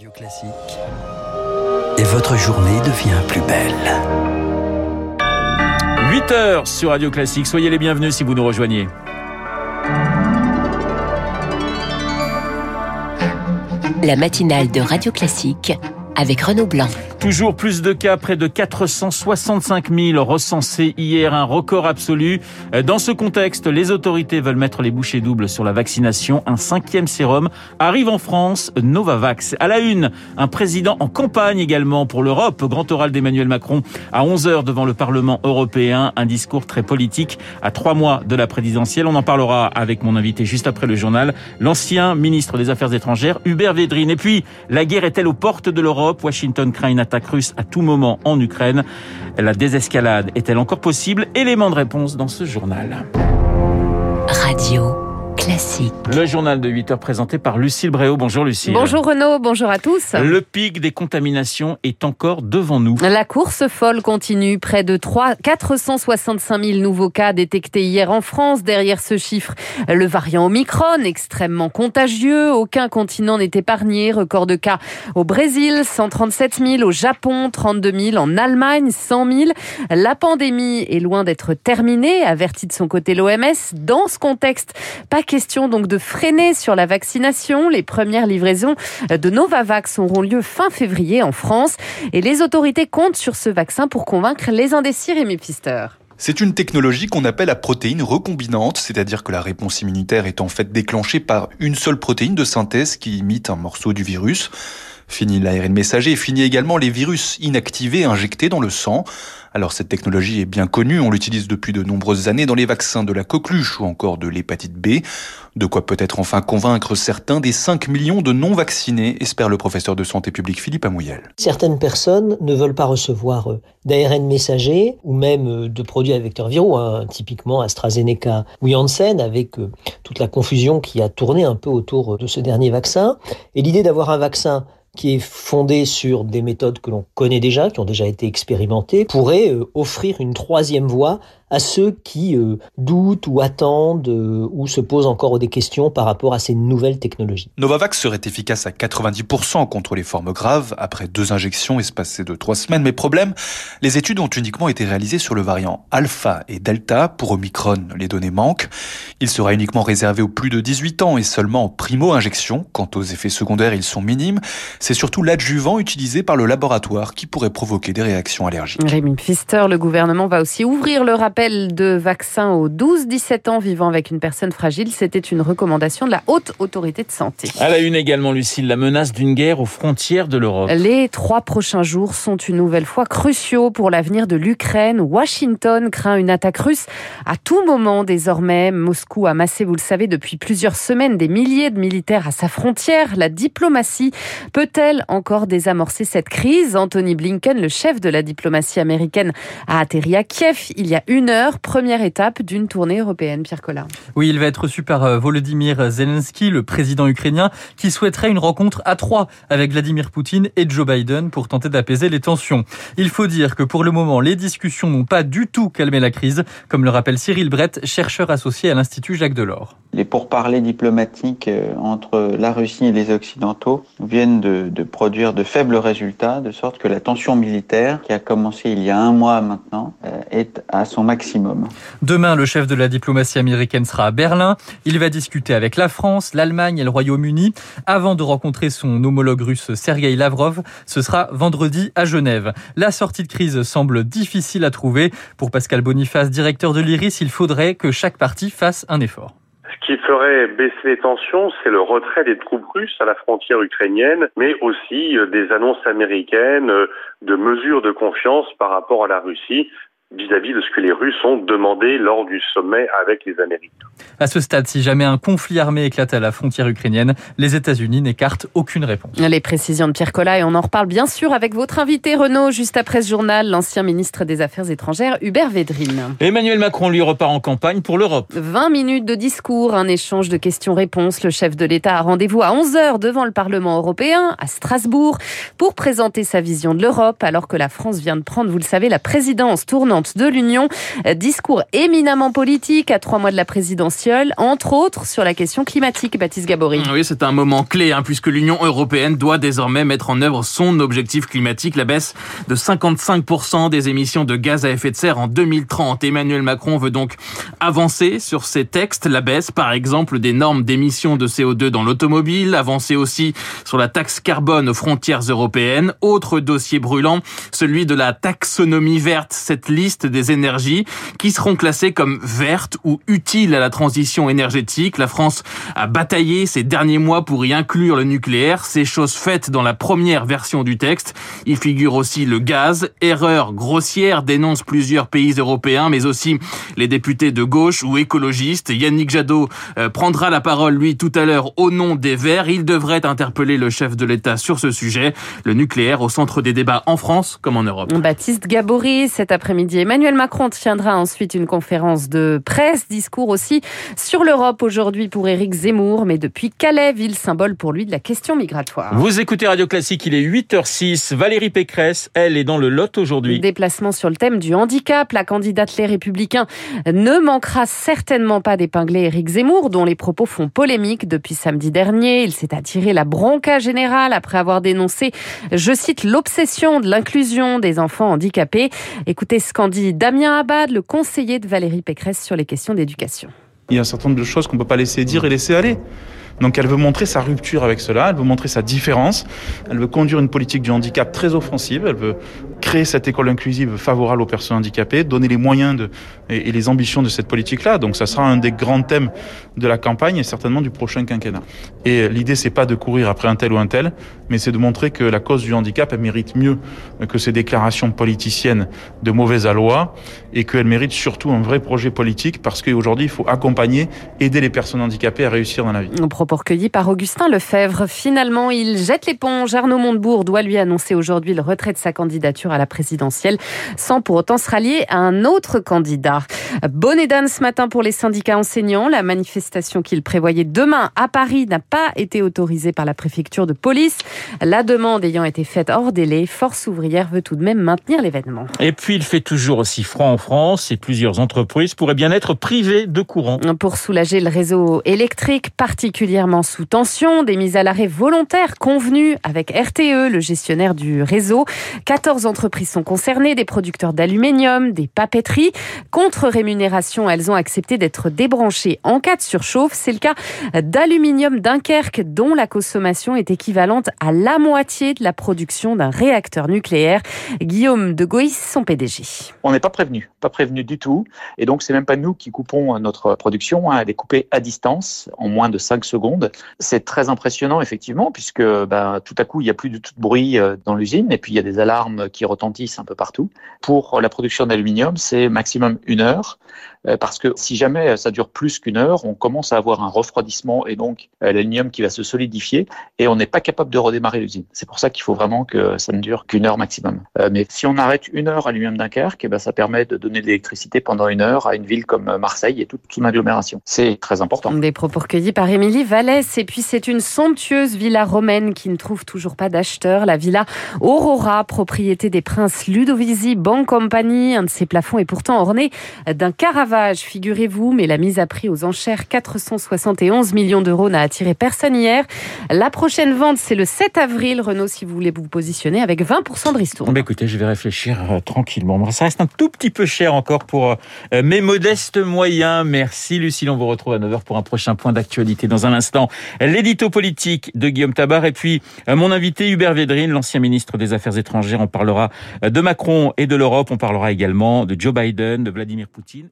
Radio Classique. Et votre journée devient plus belle. 8 heures sur Radio Classique. Soyez les bienvenus si vous nous rejoignez. La matinale de Radio Classique avec Renaud Blanc. Toujours plus de cas, près de 465 000 recensés hier, un record absolu. Dans ce contexte, les autorités veulent mettre les bouchées doubles sur la vaccination. Un cinquième sérum arrive en France, Novavax. À la une, un président en campagne également pour l'Europe. Grand oral d'Emmanuel Macron à 11h devant le Parlement européen. Un discours très politique à trois mois de la présidentielle. On en parlera avec mon invité juste après le journal, l'ancien ministre des Affaires étrangères, Hubert Védrine. Et puis, la guerre est-elle aux portes de l'Europe? Washington craint une russe à tout moment en Ukraine. La désescalade est-elle encore possible? Élément de réponse dans ce journal. Radio classique. Le journal de 8 heures présenté par Lucille Bréau. Bonjour Lucille. Bonjour Renaud, bonjour à tous. Le pic des contaminations est encore devant nous. La course folle continue. Près de 3, 465 000 nouveaux cas détectés hier en France. Derrière ce chiffre, le variant Omicron, extrêmement contagieux. Aucun continent n'est épargné. Record de cas au Brésil, 137 000. Au Japon, 32 000. En Allemagne, 100 000. La pandémie est loin d'être terminée, avertit de son côté l'OMS. Dans ce contexte, pas question donc de freiner sur la vaccination. Les premières livraisons de Novavax auront lieu fin février en France et les autorités comptent sur ce vaccin pour convaincre les indécis Rémi Pfister. C'est une technologie qu'on appelle la protéine recombinante, c'est-à-dire que la réponse immunitaire est en fait déclenchée par une seule protéine de synthèse qui imite un morceau du virus. Fini l'ARN messager fini également les virus inactivés injectés dans le sang. Alors cette technologie est bien connue, on l'utilise depuis de nombreuses années dans les vaccins de la coqueluche ou encore de l'hépatite B. De quoi peut-être enfin convaincre certains des 5 millions de non-vaccinés, espère le professeur de santé publique Philippe Amouyel. Certaines personnes ne veulent pas recevoir d'ARN messager ou même de produits à vecteurs viraux, hein, typiquement AstraZeneca ou Janssen, avec toute la confusion qui a tourné un peu autour de ce dernier vaccin. Et l'idée d'avoir un vaccin qui est fondé sur des méthodes que l'on connaît déjà, qui ont déjà été expérimentées, pourrait offrir une troisième voie à ceux qui euh, doutent ou attendent euh, ou se posent encore des questions par rapport à ces nouvelles technologies. Novavax serait efficace à 90% contre les formes graves après deux injections espacées de trois semaines. Mais problème, les études ont uniquement été réalisées sur le variant alpha et delta. Pour Omicron, les données manquent. Il sera uniquement réservé aux plus de 18 ans et seulement en primo-injection. Quant aux effets secondaires, ils sont minimes. C'est surtout l'adjuvant utilisé par le laboratoire qui pourrait provoquer des réactions allergiques. Rémi Pfister, le gouvernement va aussi ouvrir le rappel de vaccins aux 12-17 ans vivant avec une personne fragile. C'était une recommandation de la haute autorité de santé. À la une également, Lucille, la menace d'une guerre aux frontières de l'Europe. Les trois prochains jours sont une nouvelle fois cruciaux pour l'avenir de l'Ukraine. Washington craint une attaque russe à tout moment désormais. Moscou a massé, vous le savez, depuis plusieurs semaines des milliers de militaires à sa frontière. La diplomatie peut-elle encore désamorcer cette crise? Anthony Blinken, le chef de la diplomatie américaine, a atterri à Kiev il y a une heure, première étape d'une tournée européenne. Pierre Collin. Oui, il va être reçu par Volodymyr Zelensky, le président ukrainien, qui souhaiterait une rencontre à trois avec Vladimir Poutine et Joe Biden pour tenter d'apaiser les tensions. Il faut dire que pour le moment, les discussions n'ont pas du tout calmé la crise, comme le rappelle Cyril Brett, chercheur associé à l'Institut Jacques Delors. Les pourparlers diplomatiques entre la Russie et les Occidentaux viennent de, de produire de faibles résultats, de sorte que la tension militaire, qui a commencé il y a un mois maintenant, est à son maximum. Demain, le chef de la diplomatie américaine sera à Berlin. Il va discuter avec la France, l'Allemagne et le Royaume-Uni avant de rencontrer son homologue russe Sergei Lavrov. Ce sera vendredi à Genève. La sortie de crise semble difficile à trouver. Pour Pascal Boniface, directeur de l'IRIS, il faudrait que chaque partie fasse un effort. Ce qui ferait baisser les tensions, c'est le retrait des troupes russes à la frontière ukrainienne, mais aussi des annonces américaines de mesures de confiance par rapport à la Russie vis-à-vis de ce que les Russes ont demandé lors du sommet avec les Américains. À ce stade, si jamais un conflit armé éclate à la frontière ukrainienne, les États-Unis n'écartent aucune réponse. Les précisions de Pierre Collat et on en reparle bien sûr avec votre invité Renaud juste après ce journal, l'ancien ministre des Affaires étrangères Hubert Védrine. Emmanuel Macron lui repart en campagne pour l'Europe. 20 minutes de discours, un échange de questions-réponses. Le chef de l'État a rendez-vous à 11h devant le Parlement européen à Strasbourg pour présenter sa vision de l'Europe alors que la France vient de prendre, vous le savez, la présidence tournant présidente de l'Union. Discours éminemment politique à trois mois de la présidentielle, entre autres sur la question climatique, Baptiste Gabory. Oui, c'est un moment clé, hein, puisque l'Union européenne doit désormais mettre en œuvre son objectif climatique, la baisse de 55% des émissions de gaz à effet de serre en 2030. Emmanuel Macron veut donc avancer sur ces textes, la baisse par exemple des normes d'émissions de CO2 dans l'automobile, avancer aussi sur la taxe carbone aux frontières européennes. Autre dossier brûlant, celui de la taxonomie verte, cette liste des énergies qui seront classées comme vertes ou utiles à la transition énergétique. La France a bataillé ces derniers mois pour y inclure le nucléaire. C'est chose faite dans la première version du texte. Il figure aussi le gaz. Erreur grossière dénonce plusieurs pays européens, mais aussi les députés de gauche ou écologistes. Yannick Jadot euh, prendra la parole, lui, tout à l'heure au nom des Verts. Il devrait interpeller le chef de l'État sur ce sujet. Le nucléaire au centre des débats en France comme en Europe. Baptiste Gabory, cet après-midi, Emmanuel Macron tiendra ensuite une conférence de presse, discours aussi sur l'Europe aujourd'hui pour Éric Zemmour, mais depuis Calais, ville symbole pour lui de la question migratoire. Vous écoutez Radio Classique, il est 8h06. Valérie Pécresse, elle est dans le Lot aujourd'hui. Déplacement sur le thème du handicap. La candidate Les Républicains ne manquera certainement pas d'épingler Éric Zemmour, dont les propos font polémique depuis samedi dernier. Il s'est attiré la bronca générale après avoir dénoncé, je cite, l'obsession de l'inclusion des enfants handicapés. Écoutez ce qu'en dit Damien Abad, le conseiller de Valérie Pécresse sur les questions d'éducation. Il y a un certain nombre de choses qu'on ne peut pas laisser dire et laisser aller. Donc elle veut montrer sa rupture avec cela, elle veut montrer sa différence, elle veut conduire une politique du handicap très offensive, elle veut créer cette école inclusive favorable aux personnes handicapées, donner les moyens et, les ambitions de cette politique-là. Donc ça sera un des grands thèmes de la campagne et certainement du prochain quinquennat. Et l'idée, c'est pas de courir après un tel ou un tel, mais c'est de montrer que la cause du handicap, elle mérite mieux que ces déclarations politiciennes de mauvaise aloi et qu'elle mérite surtout un vrai projet politique parce qu'aujourd'hui, il faut accompagner, aider les personnes handicapées à réussir dans la vie. Propos recueillis par Augustin Lefebvre. Finalement, il jette l'éponge. Arnaud Montebourg doit lui annoncer aujourd'hui le retrait de sa candidature à la présidentielle sans pour autant se rallier à un autre candidat. Bonne et ce matin pour les syndicats enseignants. La manifestation qu'il prévoyait demain à Paris n'a pas été autorisée par la préfecture de police. La demande ayant été faite hors délai, Force ouvrière veut tout de même maintenir l'événement. Et puis il fait toujours aussi froid en France et plusieurs entreprises pourraient bien être privées de courant. Pour soulager le réseau électrique particulièrement sous tension, des mises à l'arrêt volontaires convenues avec RTE, le gestionnaire du réseau. 14 entreprises sont concernées, des producteurs d'aluminium, des papeteries. Contre rémunération, elles ont accepté d'être débranchées en cas de surchauffe. C'est le cas d'Aluminium Dunkerque, dont la consommation est équivalente à la moitié de la production d'un réacteur nucléaire. Guillaume de Goïs, son PDG. On n'est pas prévenu, pas prévenu du tout. Et donc, c'est même pas nous qui coupons notre production. Hein. Elle est coupée à distance en moins de 5 secondes. C'est très impressionnant, effectivement, puisque ben, tout à coup, il n'y a plus de tout bruit euh, dans l'usine et puis il y a des alarmes qui retentissent un peu partout. Pour la production d'aluminium, c'est maximum une heure. Euh, parce que si jamais ça dure plus qu'une heure, on commence à avoir un refroidissement et donc euh, l'aluminium qui va se solidifier et on n'est pas capable de redémarrer l'usine. C'est pour ça qu'il faut vraiment que ça ne dure qu'une heure maximum. Euh, mais si on arrête une heure à l'aluminium Dunkerque, eh ben ça permet de donner de l'électricité pendant une heure à une ville comme Marseille et toute son agglomération. C'est très important. Des propos recueillis par Émilie Vallès. Et puis c'est une somptueuse villa romaine qui ne trouve toujours pas d'acheteur. La villa Aurora, propriété des princes Ludovisi Bank Company. Un de ses plafonds est pourtant orné d'un Figurez-vous, mais la mise à prix aux enchères 471 millions d'euros n'a attiré personne hier. La prochaine vente, c'est le 7 avril. Renault, si vous voulez vous positionner avec 20% de ristourne. Bah écoutez, je vais réfléchir euh, tranquillement. Ça reste un tout petit peu cher encore pour euh, mes modestes moyens. Merci Lucille, on vous retrouve à 9h pour un prochain point d'actualité. Dans un instant, l'édito politique de Guillaume Tabar et puis euh, mon invité Hubert Védrine, l'ancien ministre des Affaires étrangères. On parlera de Macron et de l'Europe. On parlera également de Joe Biden, de Vladimir Poutine